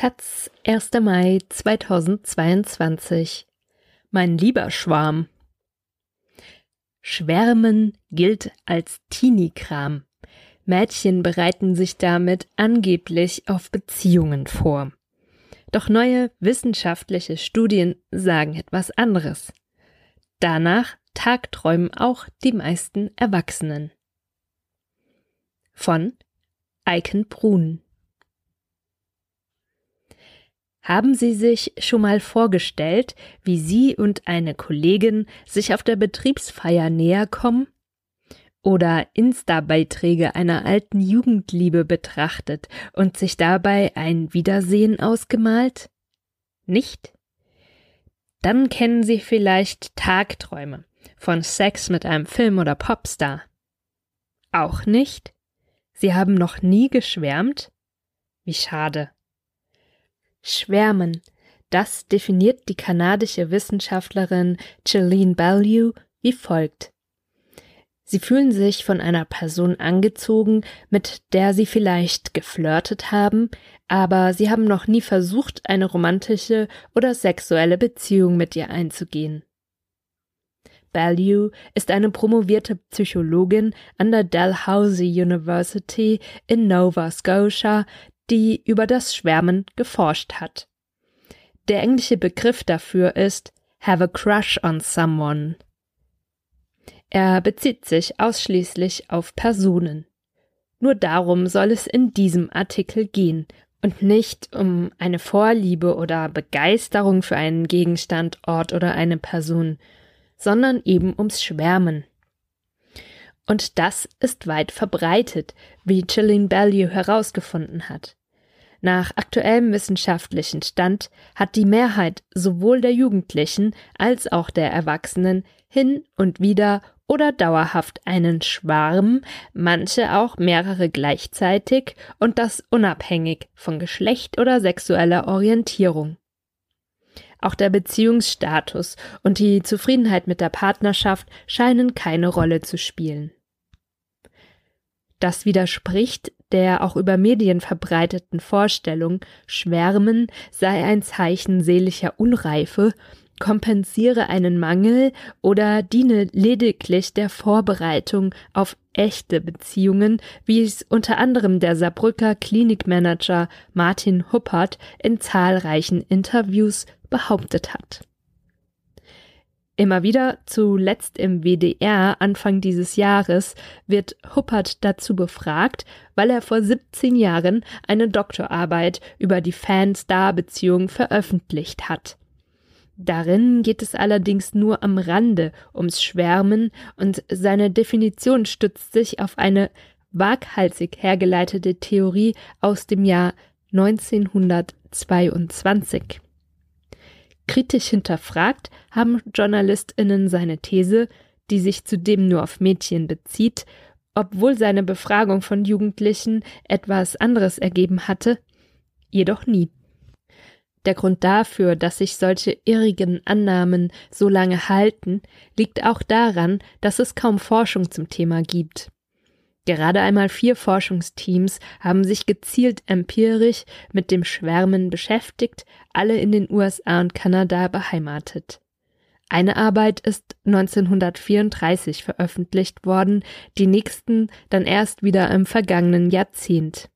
Taz, 1. Mai 2022. Mein lieber Schwarm. Schwärmen gilt als Teenie-Kram. Mädchen bereiten sich damit angeblich auf Beziehungen vor. Doch neue wissenschaftliche Studien sagen etwas anderes. Danach tagträumen auch die meisten Erwachsenen. Von Eiken Brun haben Sie sich schon mal vorgestellt, wie Sie und eine Kollegin sich auf der Betriebsfeier näher kommen? Oder Insta-Beiträge einer alten Jugendliebe betrachtet und sich dabei ein Wiedersehen ausgemalt? Nicht? Dann kennen Sie vielleicht Tagträume von Sex mit einem Film oder Popstar. Auch nicht? Sie haben noch nie geschwärmt? Wie schade. Schwärmen. Das definiert die kanadische Wissenschaftlerin Gillian Bellew wie folgt. Sie fühlen sich von einer Person angezogen, mit der sie vielleicht geflirtet haben, aber sie haben noch nie versucht, eine romantische oder sexuelle Beziehung mit ihr einzugehen. Bellew ist eine promovierte Psychologin an der Dalhousie University in Nova Scotia, die über das Schwärmen geforscht hat. Der englische Begriff dafür ist have a crush on someone. Er bezieht sich ausschließlich auf Personen. Nur darum soll es in diesem Artikel gehen und nicht um eine Vorliebe oder Begeisterung für einen Gegenstand, Ort oder eine Person, sondern eben ums Schwärmen. Und das ist weit verbreitet, wie Gillian Bellew herausgefunden hat. Nach aktuellem wissenschaftlichen Stand hat die Mehrheit sowohl der Jugendlichen als auch der Erwachsenen hin und wieder oder dauerhaft einen Schwarm, manche auch mehrere gleichzeitig und das unabhängig von Geschlecht oder sexueller Orientierung. Auch der Beziehungsstatus und die Zufriedenheit mit der Partnerschaft scheinen keine Rolle zu spielen. Das widerspricht der auch über Medien verbreiteten Vorstellung, Schwärmen sei ein Zeichen seelischer Unreife, kompensiere einen Mangel oder diene lediglich der Vorbereitung auf echte Beziehungen, wie es unter anderem der Saarbrücker Klinikmanager Martin Huppert in zahlreichen Interviews behauptet hat. Immer wieder, zuletzt im WDR Anfang dieses Jahres, wird Huppert dazu befragt, weil er vor 17 Jahren eine Doktorarbeit über die Fan-Star-Beziehung veröffentlicht hat. Darin geht es allerdings nur am Rande ums Schwärmen und seine Definition stützt sich auf eine waghalsig hergeleitete Theorie aus dem Jahr 1922. Kritisch hinterfragt haben JournalistInnen seine These, die sich zudem nur auf Mädchen bezieht, obwohl seine Befragung von Jugendlichen etwas anderes ergeben hatte, jedoch nie. Der Grund dafür, dass sich solche irrigen Annahmen so lange halten, liegt auch daran, dass es kaum Forschung zum Thema gibt. Gerade einmal vier Forschungsteams haben sich gezielt empirisch mit dem Schwärmen beschäftigt, alle in den USA und Kanada beheimatet. Eine Arbeit ist 1934 veröffentlicht worden, die nächsten dann erst wieder im vergangenen Jahrzehnt.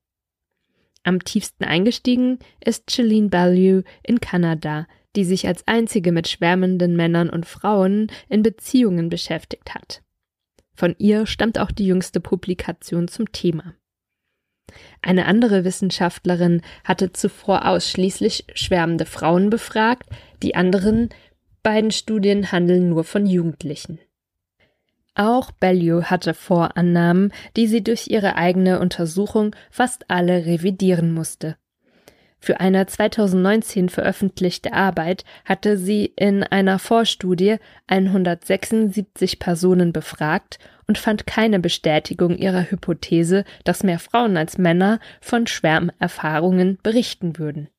Am tiefsten eingestiegen ist Gillian Bellew in Kanada, die sich als einzige mit schwärmenden Männern und Frauen in Beziehungen beschäftigt hat. Von ihr stammt auch die jüngste Publikation zum Thema. Eine andere Wissenschaftlerin hatte zuvor ausschließlich schwärmende Frauen befragt, die anderen beiden Studien handeln nur von Jugendlichen. Auch Bellew hatte Vorannahmen, die sie durch ihre eigene Untersuchung fast alle revidieren musste. Für eine 2019 veröffentlichte Arbeit hatte sie in einer Vorstudie 176 Personen befragt und fand keine Bestätigung ihrer Hypothese, dass mehr Frauen als Männer von Schwärmerfahrungen berichten würden.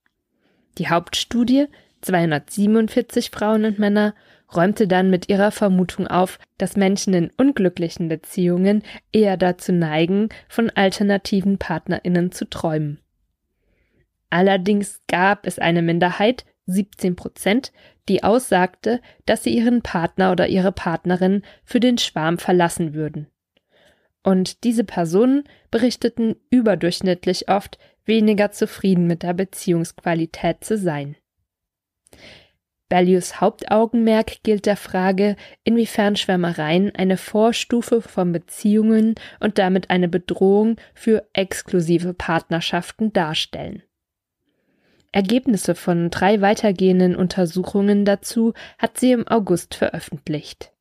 Die Hauptstudie 247 Frauen und Männer räumte dann mit ihrer Vermutung auf, dass Menschen in unglücklichen Beziehungen eher dazu neigen, von alternativen Partnerinnen zu träumen. Allerdings gab es eine Minderheit, 17 Prozent, die aussagte, dass sie ihren Partner oder ihre Partnerin für den Schwarm verlassen würden. Und diese Personen berichteten überdurchschnittlich oft, weniger zufrieden mit der Beziehungsqualität zu sein. Bellius Hauptaugenmerk gilt der Frage, inwiefern Schwärmereien eine Vorstufe von Beziehungen und damit eine Bedrohung für exklusive Partnerschaften darstellen. Ergebnisse von drei weitergehenden Untersuchungen dazu hat sie im August veröffentlicht.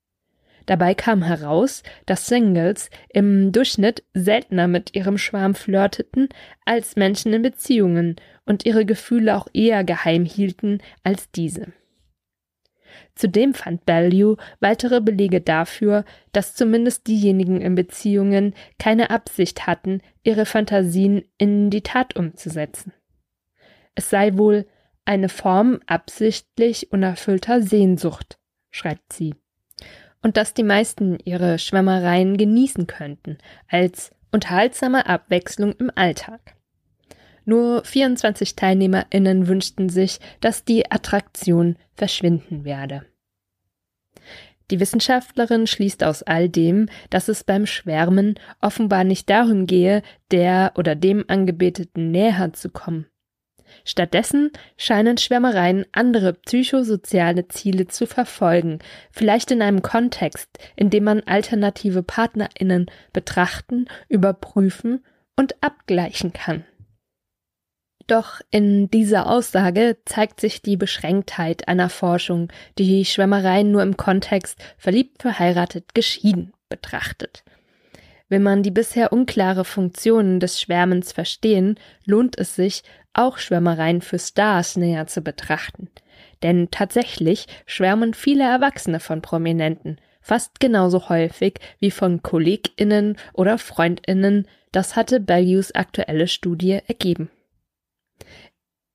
Dabei kam heraus, dass Singles im Durchschnitt seltener mit ihrem Schwarm flirteten als Menschen in Beziehungen und ihre Gefühle auch eher geheim hielten als diese. Zudem fand Value weitere Belege dafür, dass zumindest diejenigen in Beziehungen keine Absicht hatten, ihre Fantasien in die Tat umzusetzen. Es sei wohl eine Form absichtlich unerfüllter Sehnsucht, schreibt sie und dass die meisten ihre Schwärmereien genießen könnten, als unterhaltsame Abwechslung im Alltag. Nur 24 TeilnehmerInnen wünschten sich, dass die Attraktion verschwinden werde. Die Wissenschaftlerin schließt aus all dem, dass es beim Schwärmen offenbar nicht darum gehe, der oder dem Angebeteten näher zu kommen, Stattdessen scheinen Schwärmereien andere psychosoziale Ziele zu verfolgen, vielleicht in einem Kontext, in dem man alternative PartnerInnen betrachten, überprüfen und abgleichen kann. Doch in dieser Aussage zeigt sich die Beschränktheit einer Forschung, die Schwärmereien nur im Kontext verliebt, verheiratet, geschieden betrachtet. Wenn man die bisher unklare Funktionen des Schwärmens verstehen, lohnt es sich, auch Schwärmereien für Stars näher zu betrachten. Denn tatsächlich schwärmen viele Erwachsene von Prominenten, fast genauso häufig wie von KollegInnen oder FreundInnen, das hatte Bellews aktuelle Studie ergeben.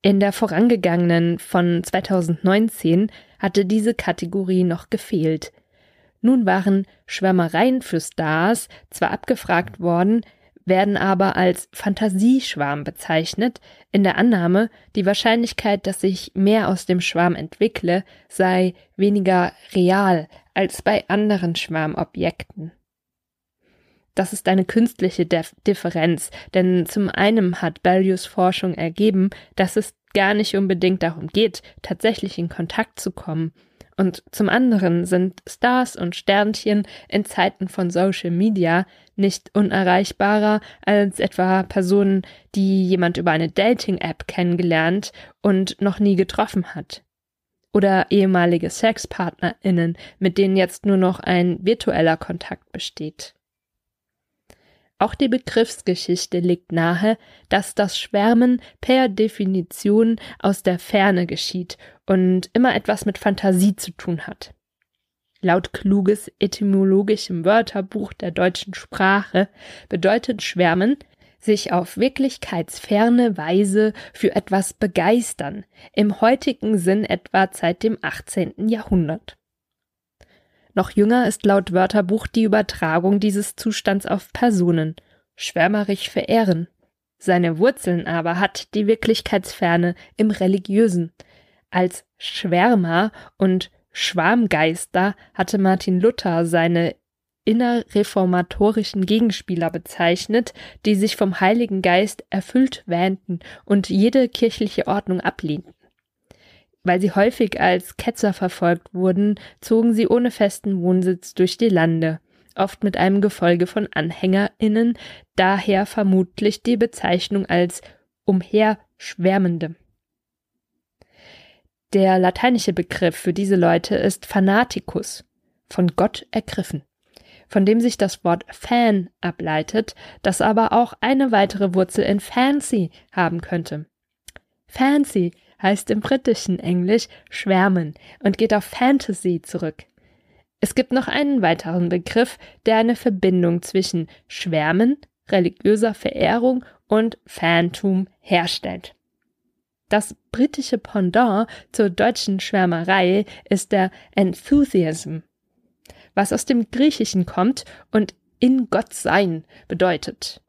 In der vorangegangenen von 2019 hatte diese Kategorie noch gefehlt. Nun waren Schwärmereien für Stars zwar abgefragt worden, werden aber als Fantasieschwarm bezeichnet, in der Annahme, die Wahrscheinlichkeit, dass sich mehr aus dem Schwarm entwickle, sei weniger real als bei anderen Schwarmobjekten. Das ist eine künstliche Differenz, denn zum einen hat Bellius Forschung ergeben, dass es gar nicht unbedingt darum geht, tatsächlich in Kontakt zu kommen, und zum anderen sind Stars und Sternchen in Zeiten von Social Media nicht unerreichbarer als etwa Personen, die jemand über eine Dating-App kennengelernt und noch nie getroffen hat. Oder ehemalige SexpartnerInnen, mit denen jetzt nur noch ein virtueller Kontakt besteht. Auch die Begriffsgeschichte legt nahe, dass das Schwärmen per Definition aus der Ferne geschieht und immer etwas mit Fantasie zu tun hat. Laut kluges etymologischem Wörterbuch der deutschen Sprache bedeutet Schwärmen sich auf wirklichkeitsferne Weise für etwas begeistern, im heutigen Sinn etwa seit dem 18. Jahrhundert. Noch jünger ist laut Wörterbuch die Übertragung dieses Zustands auf Personen, schwärmerisch verehren. Seine Wurzeln aber hat die Wirklichkeitsferne im Religiösen. Als Schwärmer und Schwarmgeister hatte Martin Luther seine innerreformatorischen Gegenspieler bezeichnet, die sich vom Heiligen Geist erfüllt wähnten und jede kirchliche Ordnung ablehnten. Weil sie häufig als Ketzer verfolgt wurden, zogen sie ohne festen Wohnsitz durch die Lande, oft mit einem Gefolge von AnhängerInnen, daher vermutlich die Bezeichnung als Umherschwärmende. Der lateinische Begriff für diese Leute ist Fanaticus, von Gott ergriffen, von dem sich das Wort Fan ableitet, das aber auch eine weitere Wurzel in Fancy haben könnte. Fancy heißt im britischen Englisch schwärmen und geht auf Fantasy zurück. Es gibt noch einen weiteren Begriff, der eine Verbindung zwischen Schwärmen, religiöser Verehrung und Phantom herstellt. Das britische Pendant zur deutschen Schwärmerei ist der Enthusiasm, was aus dem Griechischen kommt und in Gott sein bedeutet.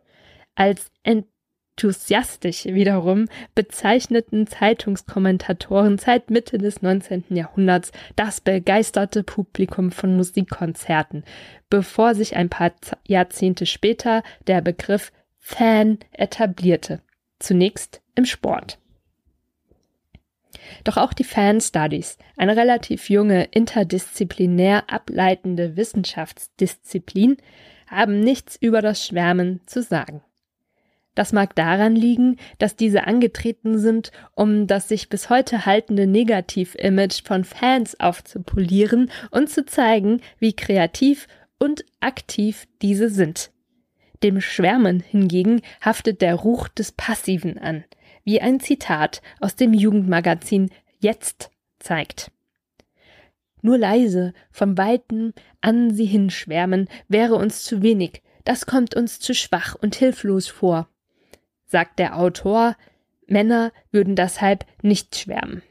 Als enthusiastisch wiederum bezeichneten Zeitungskommentatoren seit Mitte des 19. Jahrhunderts das begeisterte Publikum von Musikkonzerten, bevor sich ein paar Jahrzehnte später der Begriff Fan etablierte, zunächst im Sport. Doch auch die Fan Studies, eine relativ junge, interdisziplinär ableitende Wissenschaftsdisziplin, haben nichts über das Schwärmen zu sagen. Das mag daran liegen, dass diese angetreten sind, um das sich bis heute haltende Negativ-Image von Fans aufzupolieren und zu zeigen, wie kreativ und aktiv diese sind. Dem Schwärmen hingegen haftet der Ruch des Passiven an, wie ein Zitat aus dem Jugendmagazin Jetzt zeigt. Nur leise, vom Weiten an sie hinschwärmen, wäre uns zu wenig, das kommt uns zu schwach und hilflos vor sagt der Autor, Männer würden deshalb nicht schwärmen.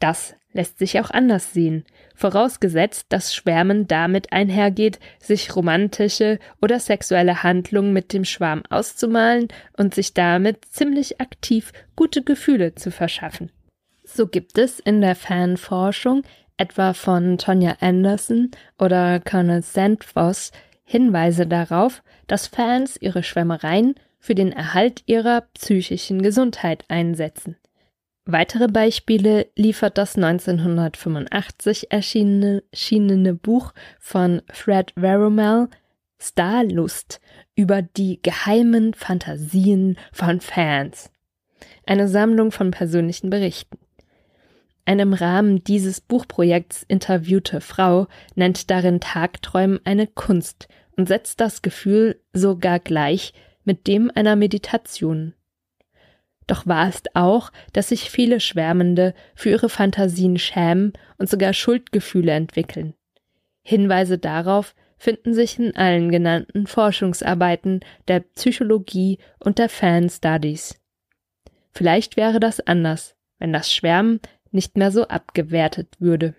Das lässt sich auch anders sehen, vorausgesetzt, dass Schwärmen damit einhergeht, sich romantische oder sexuelle Handlungen mit dem Schwarm auszumalen und sich damit ziemlich aktiv gute Gefühle zu verschaffen. So gibt es in der Fanforschung, etwa von Tonya Anderson oder Colonel Sandfoss, Hinweise darauf, dass Fans ihre Schwärmereien für den Erhalt ihrer psychischen Gesundheit einsetzen. Weitere Beispiele liefert das 1985 erschienene, erschienene Buch von Fred Veromel Starlust über die geheimen Fantasien von Fans. Eine Sammlung von persönlichen Berichten. Eine im Rahmen dieses Buchprojekts interviewte Frau nennt darin Tagträumen eine Kunst und setzt das Gefühl sogar gleich mit dem einer Meditation. Doch wahr ist auch, dass sich viele Schwärmende für ihre Fantasien schämen und sogar Schuldgefühle entwickeln. Hinweise darauf finden sich in allen genannten Forschungsarbeiten der Psychologie und der Fan Studies. Vielleicht wäre das anders, wenn das Schwärmen nicht mehr so abgewertet würde.